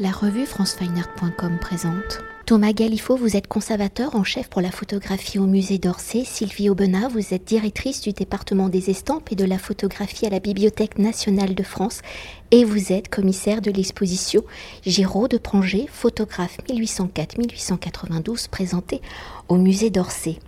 La revue francefineart.com présente. Thomas Galifo, vous êtes conservateur en chef pour la photographie au musée d'Orsay. Sylvie Aubenas, vous êtes directrice du département des estampes et de la photographie à la Bibliothèque nationale de France. Et vous êtes commissaire de l'exposition Giraud de Pranger, photographe 1804-1892, présentée au musée d'Orsay.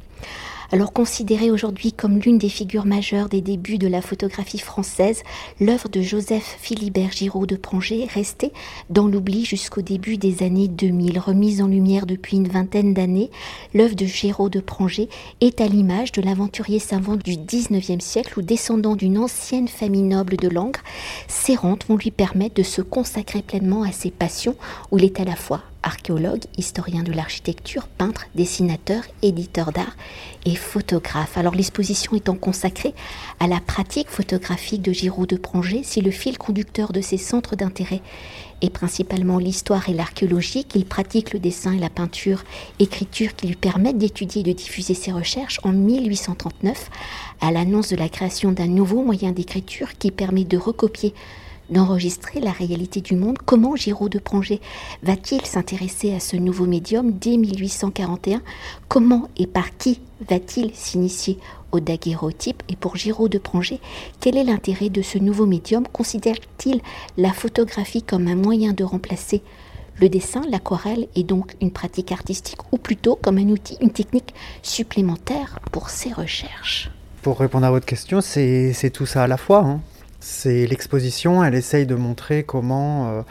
Alors considérée aujourd'hui comme l'une des figures majeures des débuts de la photographie française, l'œuvre de Joseph Philibert Giraud de Pranger restait dans l'oubli jusqu'au début des années 2000. Remise en lumière depuis une vingtaine d'années, l'œuvre de Giraud de Pranger est à l'image de l'aventurier savant du 19e siècle ou descendant d'une ancienne famille noble de Langres. Ses rentes vont lui permettre de se consacrer pleinement à ses passions où il est à la fois archéologue, historien de l'architecture, peintre, dessinateur, éditeur d'art et photographe. Alors l'exposition étant consacrée à la pratique photographique de Giraud de Pranger, si le fil conducteur de ses centres d'intérêt est principalement l'histoire et l'archéologie, qu'il pratique le dessin et la peinture, écriture qui lui permettent d'étudier et de diffuser ses recherches, en 1839, à l'annonce de la création d'un nouveau moyen d'écriture qui permet de recopier d'enregistrer la réalité du monde. Comment Giraud de Pranger va-t-il s'intéresser à ce nouveau médium dès 1841 Comment et par qui va-t-il s'initier au daguerreotype Et pour Giraud de Pranger, quel est l'intérêt de ce nouveau médium? Considère-t-il la photographie comme un moyen de remplacer le dessin, l'aquarelle est donc une pratique artistique ou plutôt comme un outil, une technique supplémentaire pour ses recherches? Pour répondre à votre question, c'est tout ça à la fois. Hein. C'est l'exposition, elle essaye de montrer comment, euh,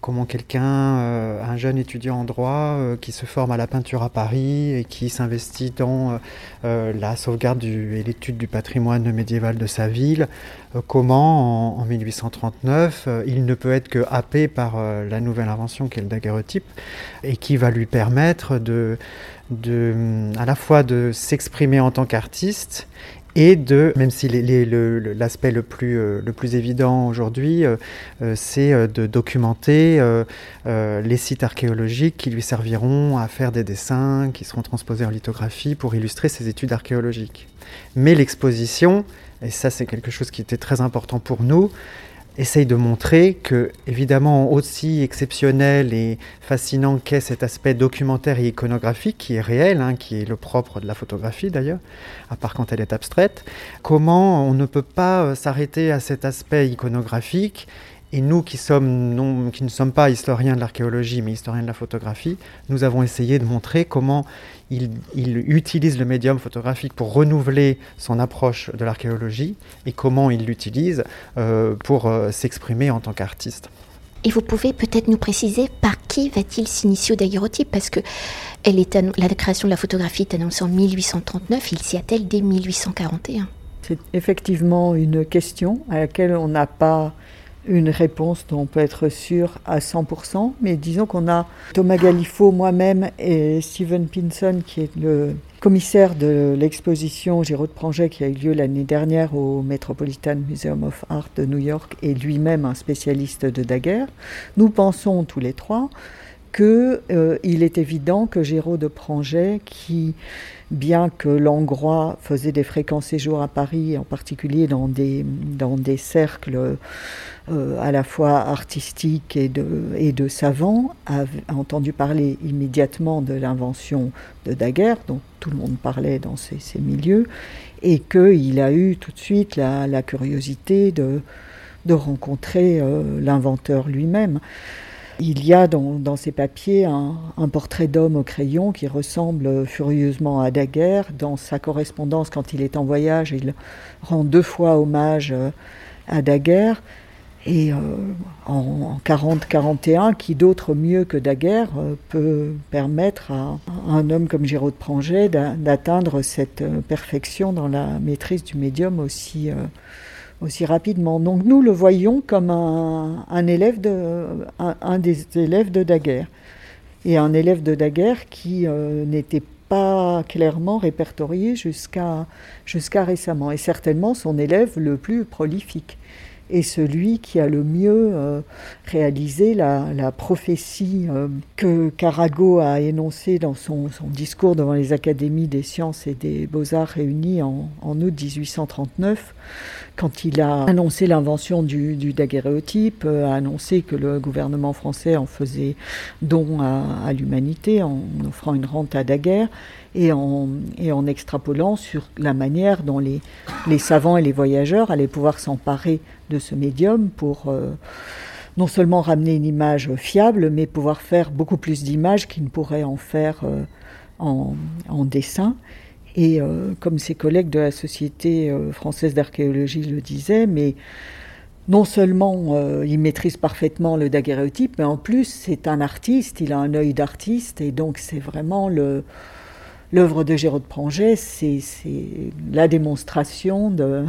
comment quelqu'un, euh, un jeune étudiant en droit euh, qui se forme à la peinture à Paris et qui s'investit dans la sauvegarde et l'étude du patrimoine médiéval de sa ville, comment en, 1839 il ne peut être que happé par la nouvelle invention qu'est le daguerreotype et qui va lui permettre de, de à la fois de s'exprimer en tant qu'artiste et de, même si l'aspect le, plus, euh, le plus évident aujourd'hui, euh, euh, c'est de documenter les sites archéologiques qui lui serviront à faire des dessins qui seront transposés en lithographie pour illustrer ses études archéologiques. Mais l'exposition, et ça c'est quelque chose qui était très important pour nous, essaye de montrer que, évidemment, aussi exceptionnel et fascinant qu'est cet aspect documentaire et iconographique, qui est réel, hein, qui est le propre de la photographie d'ailleurs, à part quand elle est abstraite, comment on ne peut pas euh, s'arrêter à cet aspect iconographique et nous qui, sommes qui ne sommes pas historiens de l'archéologie, mais historiens de la photographie, nous avons essayé de montrer comment il, utilise le médium photographique pour renouveler son approche de l'archéologie et comment il l'utilise euh, pour euh, s'exprimer en tant qu'artiste. Et vous pouvez peut-être nous préciser par qui va-t-il s'initier au daguerreotype Parce que elle est la création de la photographie est annoncée en 1839, il s'y attelle dès 1841. C'est effectivement une question à laquelle on n'a pas une réponse dont on peut être sûr à 100%, mais disons qu'on a Thomas Galifo, moi-même et Steven Pinson, qui est le commissaire de l'exposition Giraud de qui a eu lieu l'année dernière au Metropolitan Museum of Art de New York et lui-même un spécialiste de daguerre. Nous pensons tous les trois qu'il euh, est évident que Giraud de Pranger, qui bien que Langrois faisait des fréquents séjours à Paris, en particulier dans des, dans des cercles euh, à la fois artistiques et de, savants, a, entendu parler immédiatement de l'invention de Daguerre, dont tout le monde parlait dans ces, milieux, et qu'il a eu tout de suite la, curiosité de, de rencontrer euh, l'inventeur lui-même. Il y a dans, ces papiers un, portrait d'homme au crayon qui ressemble furieusement à Daguerre. Dans sa correspondance, quand il est en voyage, il rend deux fois hommage euh, à Daguerre. Et euh, en, 40-41, qui d'autre mieux que Daguerre euh, peut permettre à, un homme comme Giraud de Pranger d'atteindre cette perfection dans la maîtrise du médium aussi aussi rapidement. Donc nous le voyons comme un, élève de, un, des élèves de Daguerre. Et un élève de Daguerre qui euh, n'était pas clairement répertorié jusqu'à jusqu'à récemment. Et certainement son élève le plus prolifique. est celui qui a le mieux euh, réalisé la, prophétie euh, que Carago a énoncée dans son, discours devant les académies des sciences et des beaux-arts réunis en, août 1839, quand il a annoncé l'invention du, daguerréotype, euh, a annoncé que le gouvernement français en faisait don à, l'humanité en offrant une rente à daguerre et en, extrapolant sur la manière dont les, savants et les voyageurs allaient pouvoir s'emparer de ce médium pour euh, non seulement ramener une image fiable, mais pouvoir faire beaucoup plus d'images qu'ils ne pourraient en faire euh, en, dessin. Et euh, comme ses collègues de la Société française d'archéologie le disaient, mais non seulement il maîtrise parfaitement le daguerréotype, mais en plus c'est un artiste, il a un œil d'artiste, et donc c'est vraiment L'œuvre de Géraud de Pranget, c'est la démonstration de,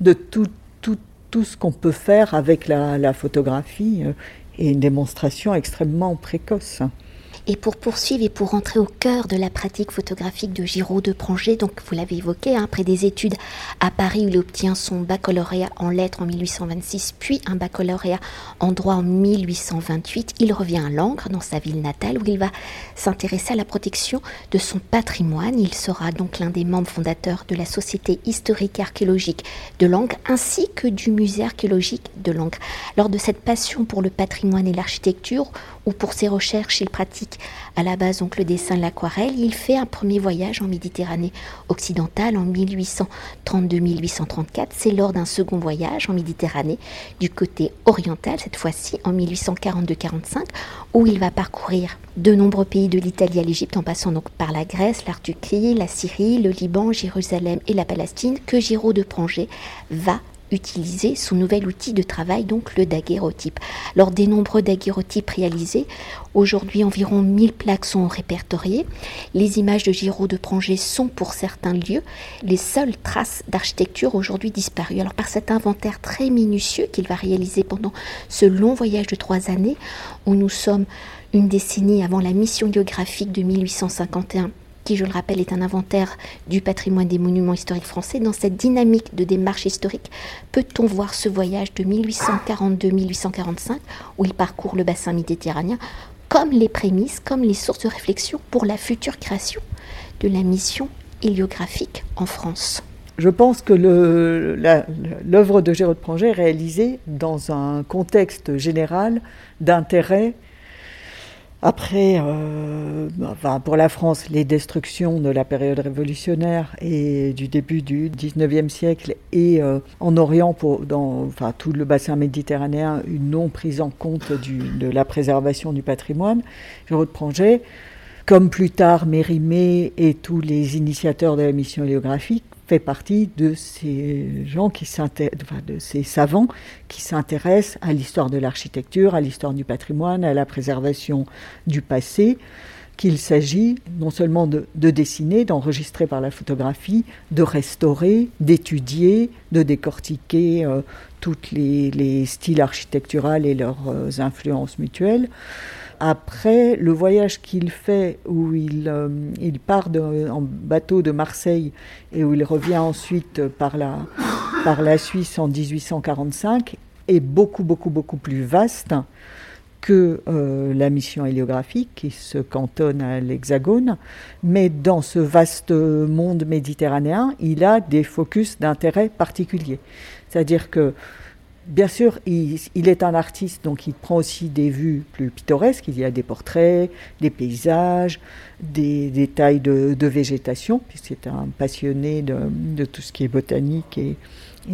tout, ce qu'on peut faire avec la, photographie euh, et une démonstration extrêmement précoce. Et pour poursuivre et pour rentrer au cœur de la pratique photographique de Giraud de Pranger, donc vous l'avez évoqué, hein, après des études à Paris où il obtient son baccalauréat en lettres en 1826, puis un baccalauréat en droit en 1828, il revient à Langres, dans sa ville natale, où il va s'intéresser à la protection de son patrimoine. Il sera donc l'un des membres fondateurs de la Société historique et archéologique de Langres, ainsi que du Musée archéologique de Langres. Lors de cette passion pour le patrimoine et l'architecture, ou pour ses recherches, il pratique à la base donc le dessin et l'aquarelle. Il fait un premier voyage en Méditerranée occidentale en 1832-1834. C'est lors d'un second voyage en Méditerranée du côté oriental, cette fois-ci en 1842-45, où il va parcourir de nombreux pays de l'Italie à l'Égypte, en passant donc par la Grèce, la Turquie, la Syrie, le Liban, Jérusalem et la Palestine, que Giraud de Pranger va utiliser son nouvel outil de travail, donc le daguerreotype. Lors des nombreux daguerreotypes réalisés, aujourd'hui environ 1000 plaques sont répertoriées. Les images de Giraud de Pranger sont pour certains lieux les seules traces d'architecture aujourd'hui disparues. Alors par cet inventaire très minutieux qu'il va réaliser pendant ce long voyage de trois années, où nous sommes une décennie avant la mission géographique de 1851 qui, je le rappelle, est un inventaire du patrimoine des monuments historiques français. Dans cette dynamique de démarche historique, peut-on voir ce voyage de 1842-1845, où il parcourt le bassin méditerranéen, comme les prémices, comme les sources de réflexion pour la future création de la mission héliographique en France? Je pense que l'œuvre de Gérard Pranger est réalisée dans un contexte général d'intérêt après, euh, pour la France, les destructions de la période révolutionnaire et du début du 19e siècle et euh, en Orient, dans tout le bassin méditerranéen, une non prise en compte de la préservation du patrimoine, je reprendrai, comme plus tard Mérimée et tous les initiateurs de la mission héliographique, fait partie de ces gens qui de ces savants qui s'intéressent à l'histoire de l'architecture, à l'histoire du patrimoine, à la préservation du passé, qu'il s'agit non seulement de, dessiner, d'enregistrer par la photographie, de restaurer, d'étudier, de décortiquer euh, tous les, styles architecturaux et leurs euh, influences mutuelles, après le voyage qu'il fait, où il, euh, part en bateau de Marseille et où il revient ensuite par la, par la Suisse en 1845, est beaucoup, beaucoup, beaucoup plus vaste que euh, la mission héliographique qui se cantonne à l'Hexagone. Mais dans ce vaste monde méditerranéen, il a des focus d'intérêt particuliers. C'est-à-dire que Bien sûr, il, est un artiste, donc il prend aussi des vues plus pittoresques. Il y a des portraits, des paysages, des détails de, végétation, puisque c'est un passionné de, tout ce qui est botanique et,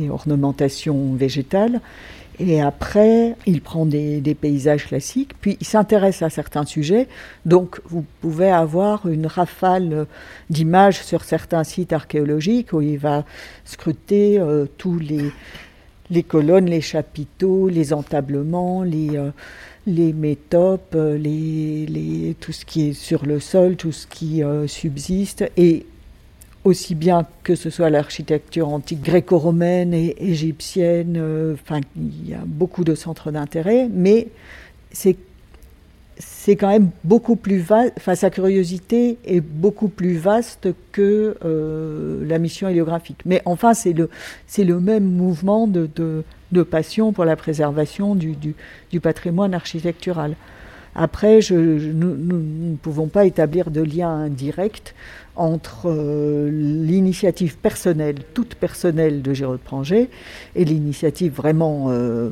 ornementation végétale. Et après, il prend des, paysages classiques, puis il s'intéresse à certains sujets. Donc, vous pouvez avoir une rafale d'images sur certains sites archéologiques où il va scruter euh, tous les les colonnes, les chapiteaux, les entablements, les, euh, métopes, euh, les, tout ce qui est sur le sol, tout ce qui euh, subsiste, aussi bien que ce soit l'architecture antique gréco-romaine et égyptienne, enfin, il y a beaucoup de centres d'intérêt, mais c'est c'est quand même beaucoup plus vaste, enfin sa curiosité est beaucoup plus vaste que euh, la mission héliographique. Mais enfin, c'est le, c'est le même mouvement de, de passion pour la préservation du, du, patrimoine architectural. Après, je, nous, ne pouvons pas établir de lien direct entre euh, l'initiative personnelle, toute personnelle de Giraud Pranger, et l'initiative vraiment euh,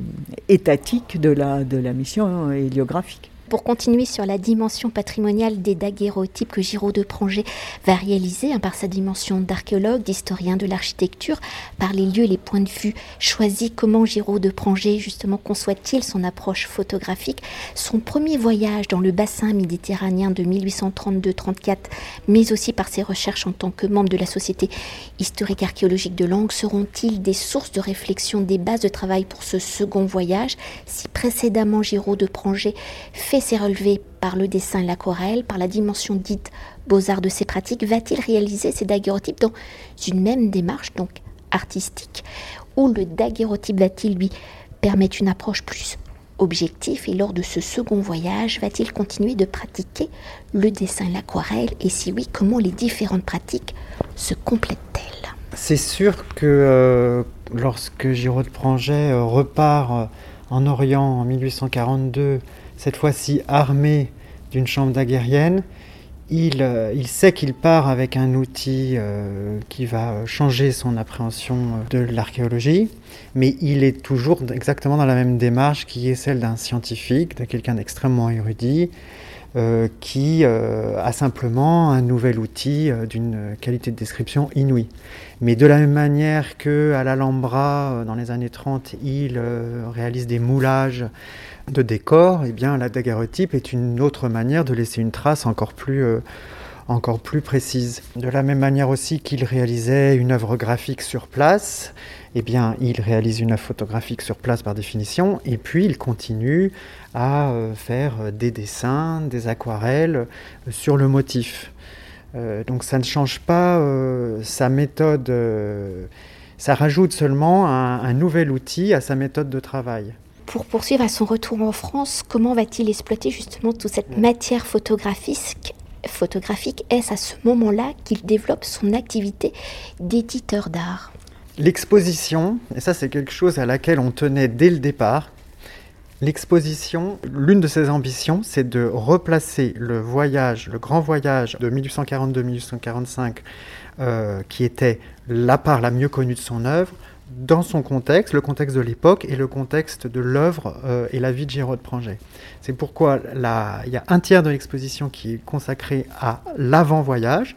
étatique de la, de la mission héliographique. Pour continuer sur la dimension patrimoniale des daguerreotypes que Giraud de Pranger va réaliser hein, par sa dimension d'archéologue, d'historien de l'architecture, par les lieux et les points de vue choisis, comment Giraud de Pranger justement conçoit-il son approche photographique, son premier voyage dans le bassin méditerranéen de 1832-34, mais aussi par ses recherches en tant que membre de la Société historique archéologique de Langue, seront-ils des sources de réflexion, des bases de travail pour ce second voyage? Si précédemment Giraud de Pranger fait s'est relevé par le dessin et l'aquarelle, par la dimension dite beaux-arts de ses pratiques, va-t-il réaliser ces daguerreotypes dans une même démarche, donc artistique, ou le daguerreotype va-t-il lui permettre une approche plus objective et lors de ce second voyage, va-t-il continuer de pratiquer le dessin et l'aquarelle et si oui, comment les différentes pratiques se complètent-elles? C'est sûr que euh, lorsque Giraud de Pranget euh, repart euh, en Orient en 1842 cette fois-ci armé d'une chambre daguerrienne. Il, euh, il sait qu'il part avec un outil euh, qui va changer son appréhension de l'archéologie, mais il est toujours exactement dans la même démarche qui est celle d'un scientifique, de quelqu'un d'extrêmement érudit, euh, qui a simplement un nouvel outil d'une qualité de description inouïe. Mais de la même manière qu'à l'Alhambra, dans les années 30, il réalise des moulages de décor, eh bien, la daguerreotype est une autre manière de laisser une trace encore plus, euh, encore plus précise. De la même manière aussi qu'il réalisait une œuvre graphique sur place, eh bien, il réalise une œuvre photographique sur place par définition, et puis il continue à euh, faire des dessins, des aquarelles euh, sur le motif. donc ça ne change pas sa méthode, ça rajoute seulement un nouvel outil à sa méthode de travail pour poursuivre à son retour en France, comment va-t-il exploiter justement toute cette matière photographique photographique? Est-ce à ce moment-là qu'il développe son activité d'éditeur d'art? L'exposition, et ça c'est quelque chose à laquelle on tenait dès le départ, L'exposition, l'une de ses ambitions, c'est de replacer le voyage, le grand voyage de 1842-1845, euh, qui était la part la mieux connue de son œuvre, dans son contexte, le contexte de l'époque et le contexte de l'œuvre euh, et la vie de Giraud de. C'est pourquoi il y a un tiers de l'exposition qui est consacré à l'avant-voyage,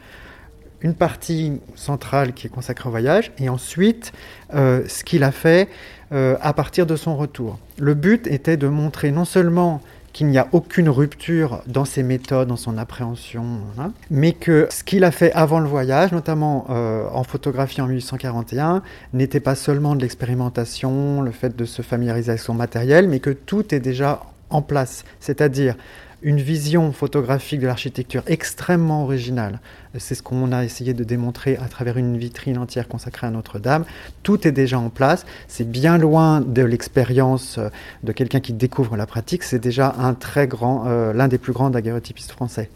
une partie centrale qui est consacrée au voyage, et ensuite euh, ce qu'il a fait euh, à partir de son retour. Le but était de montrer non seulement qu'il n'y a aucune rupture dans ses méthodes, dans son appréhension, hein, mais que ce qu'il a fait avant le voyage, notamment euh, en photographie en 1841, n'était pas seulement de l'expérimentation, le fait de se familiariser avec son matériel, mais que tout est déjà en place. C'est-à-dire une vision photographique de l'architecture extrêmement originale. C'est ce qu'on a essayé de démontrer à travers une vitrine entière consacrée à Notre-Dame. Tout est déjà en place. C'est bien loin de l'expérience euh, de quelqu'un qui découvre la pratique. C'est déjà un très grand, euh, l'un des plus grands daguerreotypistes français.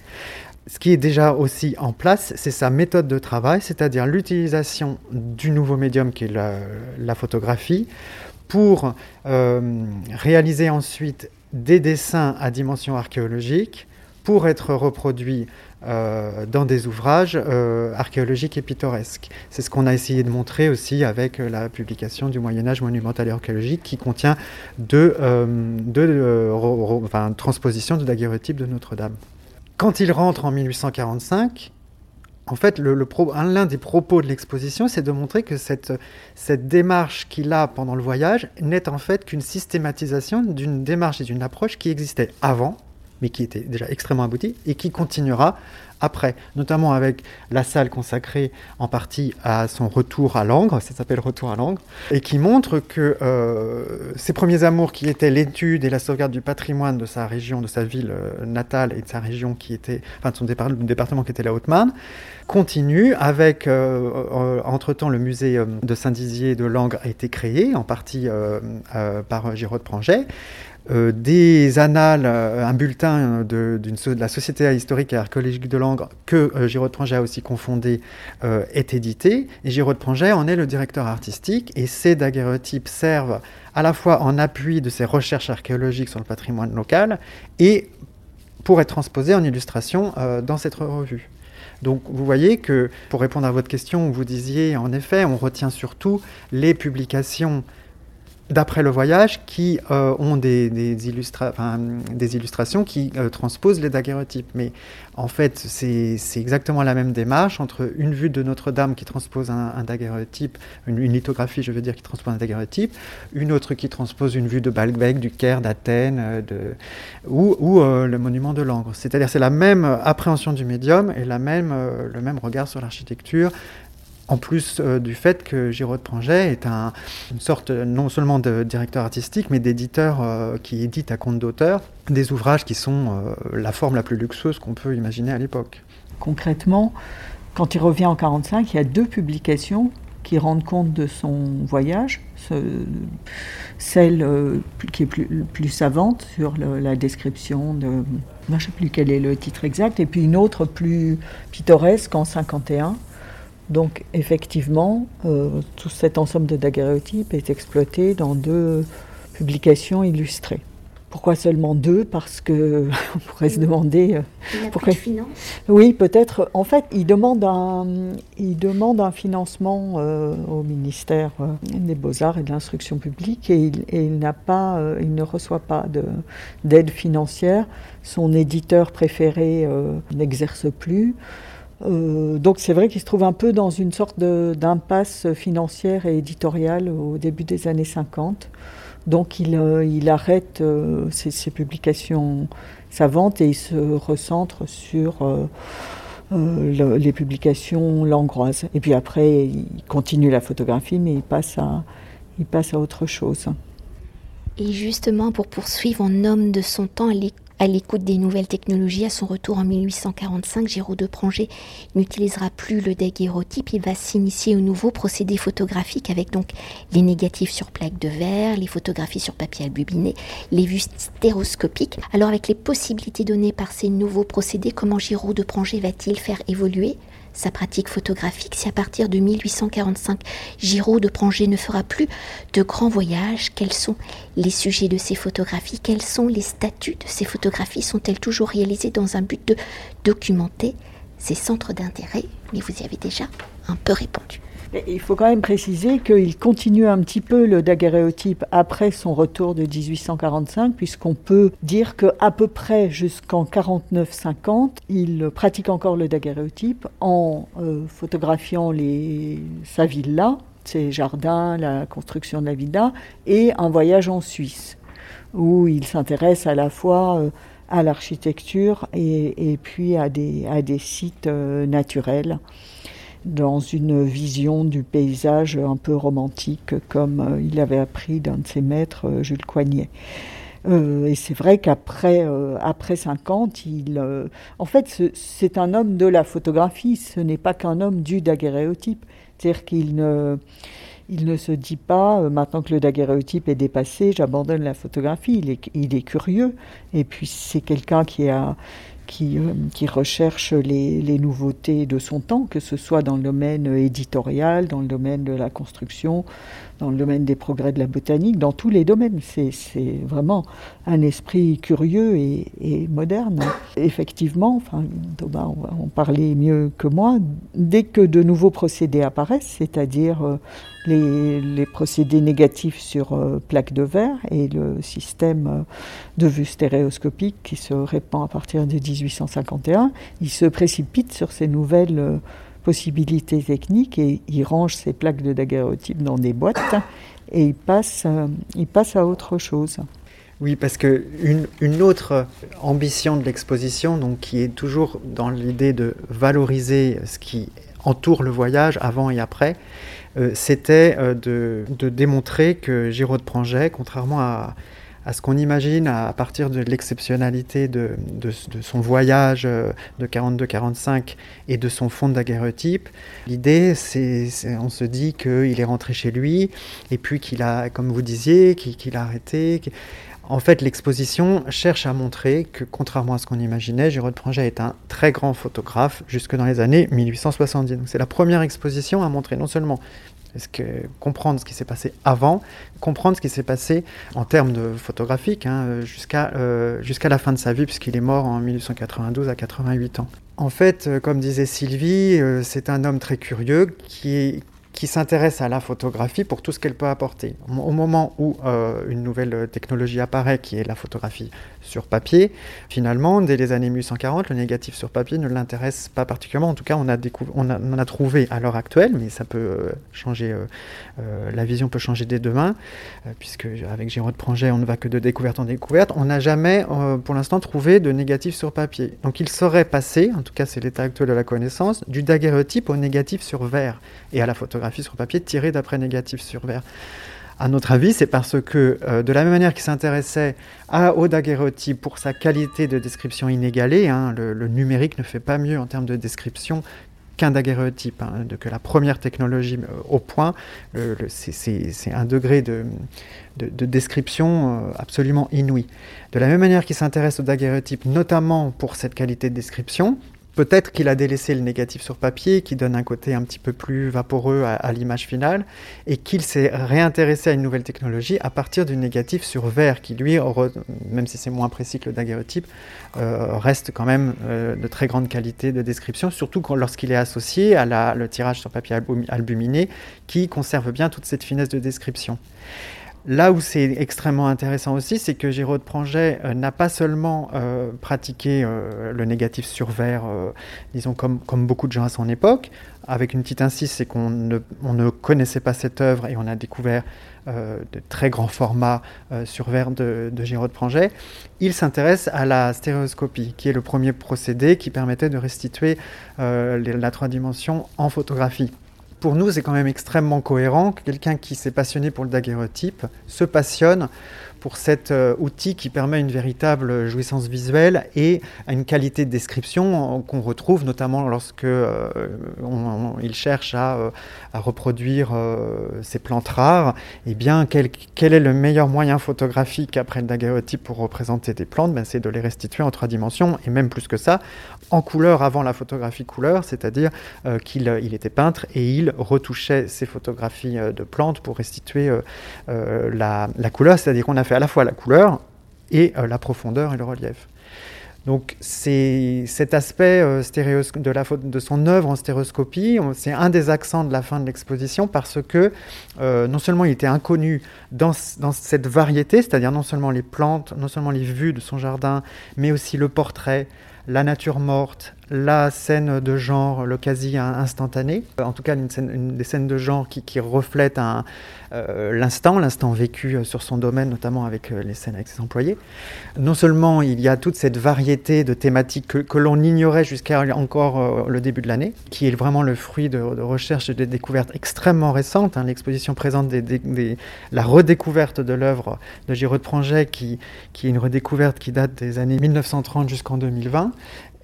Ce qui est déjà aussi en place, c'est sa méthode de travail, c'est-à-dire l'utilisation du nouveau médium qui est la, photographie pour euh, réaliser ensuite des dessins à dimension archéologique pour être reproduits euh, dans des ouvrages euh, archéologiques et pittoresques. C'est ce qu'on a essayé de montrer aussi avec euh, la publication du Moyen Âge monumental et archéologique qui contient deux, transpositions de daguerreotypes de Notre-Dame. Quand il rentre en 1845, en fait, l'un des propos de l'exposition, c'est de montrer que cette, cette démarche qu'il a pendant le voyage n'est en fait qu'une systématisation d'une démarche et d'une approche qui existait avant, mais qui était déjà extrêmement aboutie, et qui continuera après, notamment avec la salle consacrée en partie à son retour à Langres, ça s'appelle Retour à Langres, et qui montre que euh, ses premiers amours qui étaient l'étude et la sauvegarde du patrimoine de sa région, de sa ville euh, natale et de sa région qui était, enfin de son département qui était la Haute-Marne, continuent avec, euh, entre-temps, le musée de Saint-Dizier de Langres a été créé, en partie par Giraud de Pranget, des annales, un bulletin de, de, la Société historique et archéologique de Langres que euh, Giraud de a aussi confondé, euh, est édité. Et Giraud de en est le directeur artistique. Et ces daguerreotypes servent à la fois en appui de ses recherches archéologiques sur le patrimoine local et pour être transposés en illustration euh, dans cette revue. Donc vous voyez que, pour répondre à votre question, vous disiez, en effet, on retient surtout les publications d'après le voyage qui euh, ont des, illustrations qui euh, transposent les daguerreotypes. Mais en fait, c'est exactement la même démarche entre une vue de Notre-Dame qui transpose un, daguerreotype, une, lithographie, je veux dire, qui transpose un daguerreotype, une autre qui transpose une vue de Baalbek, du Caire, d'Athènes, euh, ou, le monument de Langres. C'est-à-dire c'est la même appréhension du médium et la même, le même regard sur l'architecture, en plus euh, du fait que Giraud de Pranget est un, une sorte non seulement de directeur artistique, mais d'éditeur euh, qui édite à compte d'auteur des ouvrages qui sont euh, la forme la plus luxueuse qu'on peut imaginer à l'époque. Concrètement, quand il revient en 1945, il y a deux publications qui rendent compte de son voyage. celle qui est plus, savante sur la description de... Je ne sais plus quel est le titre exact, et puis une autre plus pittoresque en 51 donc effectivement, euh, tout cet ensemble de daguerréotypes est exploité dans deux publications illustrées. Pourquoi seulement deux? Parce que on pourrait se demander. Euh, pourquoi finance Oui, peut-être. En fait, il demande un, il demande un financement euh, au ministère des Beaux-Arts et de l'Instruction publique et il, il n'a pas, il ne reçoit pas d'aide financière. Son éditeur préféré n'exerce plus. Euh, donc c'est vrai qu'il se trouve un peu dans une sorte d'impasse financière et éditoriale au début des années 50. Donc il, euh, arrête euh, ses, publications savantes et il se recentre sur les publications langroises. Et puis après, il continue la photographie, mais il passe à, autre chose. Et justement, pour poursuivre en homme de son temps, est à l'écoute des nouvelles technologies, à son retour en 1845, Giraud de Pranger n'utilisera plus le daguerreotype, il va s'initier au nouveau procédé photographique avec donc les négatifs sur plaque de verre, les photographies sur papier albuminé, les vues stéroscopiques. Alors avec les possibilités données par ces nouveaux procédés, comment Giraud de Pranger va-t-il faire évoluer sa pratique photographique si à partir de 1845, Giraud de Pranger ne fera plus de grands voyages Quels sont les sujets de ces photographies Quels sont les statuts de ces photographies Sont-elles toujours réalisées dans un but de documenter ces centres d'intérêt? Mais vous y avez déjà un peu répondu. Il faut quand même préciser qu'il continue un petit peu le daguerréotype après son retour de 1845, puisqu'on peut dire qu'à peu près jusqu'en 49-50, il pratique encore le daguerréotype en euh, photographiant sa villa, ses jardins, la construction de la villa, et un voyage en Suisse, où il s'intéresse à la fois euh, à l'architecture et, puis à des, à des sites euh, naturels dans une vision du paysage un peu romantique, comme euh, il avait appris d'un de ses maîtres, euh, Jules Coignet. Euh, et c'est vrai qu'après après 50, il, en fait, c'est un homme de la photographie, ce n'est pas qu'un homme du daguerréotype. C'est-à-dire qu'il ne, il ne se dit pas, maintenant que le daguerréotype est dépassé, j'abandonne la photographie. Il est, il est curieux. Et puis c'est quelqu'un qui a qui, euh, qui recherche les, nouveautés de son temps, que ce soit dans le domaine éditorial, dans le domaine de la construction, dans le domaine des progrès de la botanique, dans tous les domaines. C'est vraiment un esprit curieux et, moderne. Effectivement, Thomas on va en parler mieux que moi, dès que de nouveaux procédés apparaissent, c'est-à-dire euh, les, procédés négatifs sur euh, plaque de verre et le système euh, de vue stéréoscopique qui se répand à partir de 1851, il se précipite sur ces nouvelles possibilités techniques et il range ses plaques de daguerreotype dans des boîtes et il passe, euh, il passe à autre chose. Oui, parce que une, une autre ambition de l'exposition, donc qui est toujours dans l'idée de valoriser ce qui entoure le voyage avant et après, euh, c'était euh, de, de, démontrer que Giraud de Pranget, contrairement à, à ce qu'on imagine à, partir de l'exceptionnalité de, de, son voyage euh, de 42-45 et de son fond de daguerreotype. L'idée, c'est, on se dit qu'il est rentré chez lui et puis qu'il a, comme vous disiez, qu'il, a arrêté. En fait, l'exposition cherche à montrer que, contrairement à ce qu'on imaginait, Giraud Pranget est un très grand photographe jusque dans les années 1870. c'est la première exposition à montrer non seulement ce que, comprendre ce qui s'est passé avant, comprendre ce qui s'est passé en termes de photographique hein, jusqu'à euh, jusqu'à la fin de sa vie, puisqu'il est mort en 1892 à 88 ans. En fait, euh, comme disait Sylvie, euh, c'est un homme très curieux qui, qui s'intéresse à la photographie pour tout ce qu'elle peut apporter. Au moment où euh, une nouvelle technologie apparaît, qui est la photographie sur papier, finalement, dès les années 1840, le négatif sur papier ne l'intéresse pas particulièrement. En tout cas, on a, on on a trouvé à l'heure actuelle, mais ça peut euh, changer, euh, la vision peut changer dès demain, puisque avec Giraud Pranget, on ne va que de découverte en découverte. On n'a jamais, pour l'instant, trouvé de négatif sur papier. Donc il serait passé, en tout cas c'est l'état actuel de la connaissance, du daguerreotype au négatif sur verre et à la photographie sur papier tirée d'après négatif sur verre. À notre avis, c'est parce que, euh, de la même manière qu'il s'intéressait au daguerreotype pour sa qualité de description inégalée, hein, le, numérique ne fait pas mieux en termes de description qu'un daguerreotype, hein, que la première technologie euh, au point, c'est un degré de, de, description euh, absolument inouï. De la même manière qu'il s'intéresse au daguerreotype, notamment pour cette qualité de description, Peut-être qu'il a délaissé le négatif sur papier, qui donne un côté un petit peu plus vaporeux à, l'image finale, et qu'il s'est réintéressé à une nouvelle technologie à partir du négatif sur verre, qui lui, même si c'est moins précis que le daguerreotype, euh, reste quand même euh, de très grande qualité de description, surtout lorsqu'il est associé à le tirage sur papier albuminé, qui conserve bien toute cette finesse de description. Là où c'est extrêmement intéressant aussi, c'est que Giraud Pranget euh, n'a pas seulement euh, pratiqué euh, le négatif sur verre, disons comme, beaucoup de gens à son époque, avec une petite insiste, c'est qu'on ne, on ne connaissait pas cette œuvre et on a découvert de très grands formats sur verre de, de Giraud Pranget. Il s'intéresse à la stéréoscopie, qui est le premier procédé qui permettait de restituer la trois dimensions en photographie pour nous, c'est quand même extrêmement cohérent que quelqu'un qui s'est passionné pour le daguerreotype se passionne pour cet euh, outil qui permet une véritable jouissance visuelle et une qualité de description qu'on retrouve notamment lorsque euh, il cherche à, euh, reproduire ces plantes rares. Eh bien, quel, est le meilleur moyen photographique après le daguerreotype pour représenter des plantes? Ben, C'est de les restituer en trois dimensions et même plus que ça, en couleur avant la photographie couleur, c'est-à-dire qu'il il était peintre et il retouchait ses photographies de plantes pour restituer la, la couleur, c'est-à-dire qu'on a fait à la fois la couleur et euh, la profondeur et le relief. Donc c'est cet aspect euh, de, son œuvre en stéréoscopie, c'est un des accents de la fin de l'exposition parce que euh, non seulement il était inconnu dans cette variété, c'est-à-dire non seulement les plantes, non seulement les vues de son jardin, mais aussi le portrait, la nature morte, la scène de genre, le quasi instantané, en tout cas une, des scènes de genre qui, qui reflètent euh, l'instant, l'instant vécu euh, sur son domaine, notamment avec euh, les scènes avec ses employés. Non seulement il y a toute cette variété de thématiques que, l'on ignorait jusqu'à encore le début de l'année, qui est vraiment le fruit de, recherches et de découvertes extrêmement récentes. Hein. L'exposition présente la redécouverte de l'œuvre de Giraud de Pranget, qui, qui est une redécouverte qui date des années 1930 jusqu'en 2020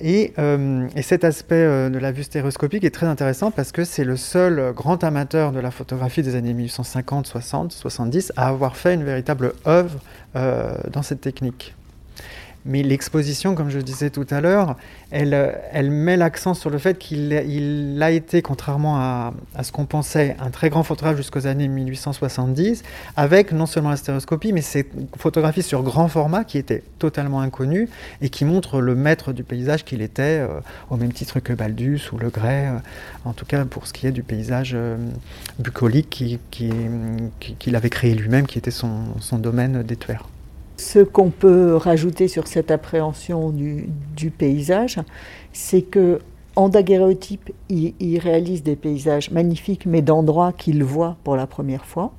euh, et, cet aspect euh, de la vue stéréoscopique est très intéressant parce que c'est le seul grand amateur de la photographie des années 1850, 60, 70 à avoir fait une véritable œuvre euh, dans cette technique. Mais l'exposition, comme je disais tout à l'heure, elle, met l'accent sur le fait qu'il il a été, contrairement à, ce qu'on pensait, un très grand photographe jusqu'aux années 1870, avec non seulement la stéréoscopie, mais ces photographies sur grand format qui étaient totalement inconnues et qui montrent le maître du paysage qu'il était, euh, au même titre que Baldus ou Le Gray, euh, en tout cas pour ce qui est du paysage euh, bucolique qu'il qui, qui, avait créé lui-même, qui était son, son domaine d'étuaire. Ce qu'on peut rajouter sur cette appréhension du, paysage, c'est que en daguerréotype, il, réalise des paysages magnifiques, mais d'endroits qu'il voit pour la première fois.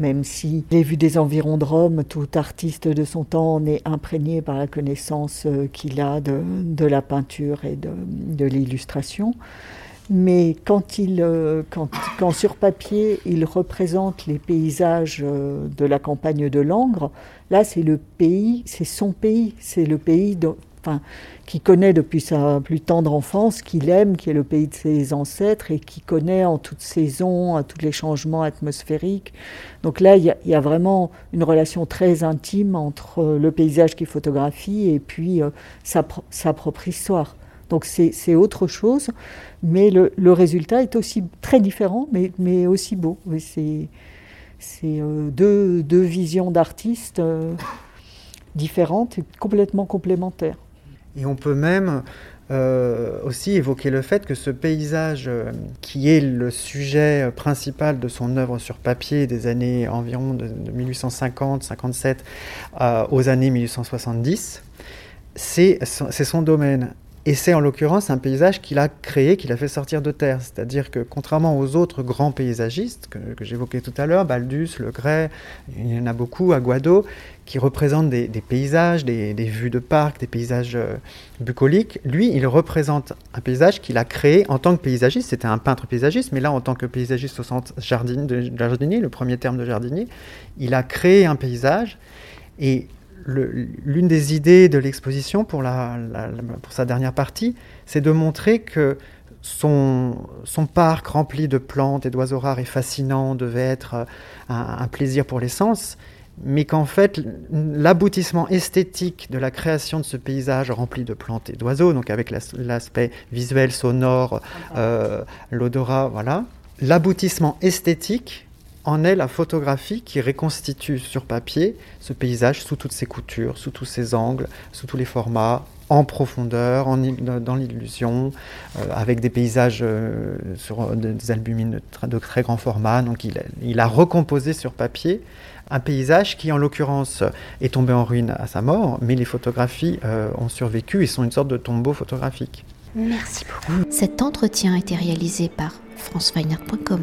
Même si les vues des environs de Rome, tout artiste de son temps en est imprégné par la connaissance euh, qu'il a de, la peinture et de l'illustration. Mais quand, il, euh, quand, quand, sur papier il représente les paysages de la campagne de Langres, là c'est le pays, c'est son pays, c'est le pays enfin, qui connaît depuis sa plus tendre enfance, qu'il aime, qui est le pays de ses ancêtres et qui connaît en toutes saisons, à tous les changements atmosphériques. Donc là, il y, a vraiment une relation très intime entre le paysage qu'il photographie et puis euh, sa, propre histoire. Donc c'est autre chose, mais le, résultat est aussi très différent, mais, mais aussi beau. C'est euh, deux, deux, visions d'artistes. Euh, différentes et complètement complémentaires. Et on peut même euh, aussi évoquer le fait que ce paysage, euh, qui est le sujet principal de son œuvre sur papier des années environ de, 1850-57 euh, aux années 1870, c'est son domaine. Et c'est en l'occurrence un paysage qu'il a créé, qu'il a fait sortir de terre. C'est-à-dire que contrairement aux autres grands paysagistes que, j'évoquais tout à l'heure, Baldus, Le Gray, il y en a beaucoup, Aguado, qui représentent des, paysages, des, vues de parc, des paysages euh, bucoliques, lui, il représente un paysage qu'il a créé en tant que paysagiste. C'était un peintre paysagiste, mais là, en tant que paysagiste au sens jardinier, le premier terme de jardinier, il a créé un paysage. Et l'une des idées de l'exposition pour, pour sa dernière partie, c'est de montrer que son, son, parc rempli de plantes et d'oiseaux rares et fascinants devait être euh, un, plaisir pour les sens, mais qu'en fait, l'aboutissement esthétique de la création de ce paysage rempli de plantes et d'oiseaux, donc avec l'aspect visuel, sonore, euh, l'odorat, voilà, l'aboutissement esthétique en est la photographie qui reconstitue sur papier ce paysage sous toutes ses coutures, sous tous ses angles, sous tous les formats, en profondeur, dans l'illusion, euh, avec des paysages euh, sur euh, des albumines de, très grand format. Donc il, a recomposé sur papier un paysage qui, en l'occurrence, est tombé en ruine à sa mort, mais les photographies ont survécu et sont une sorte de tombeau photographique. Merci beaucoup. Cet entretien a été réalisé par franceweiner.com.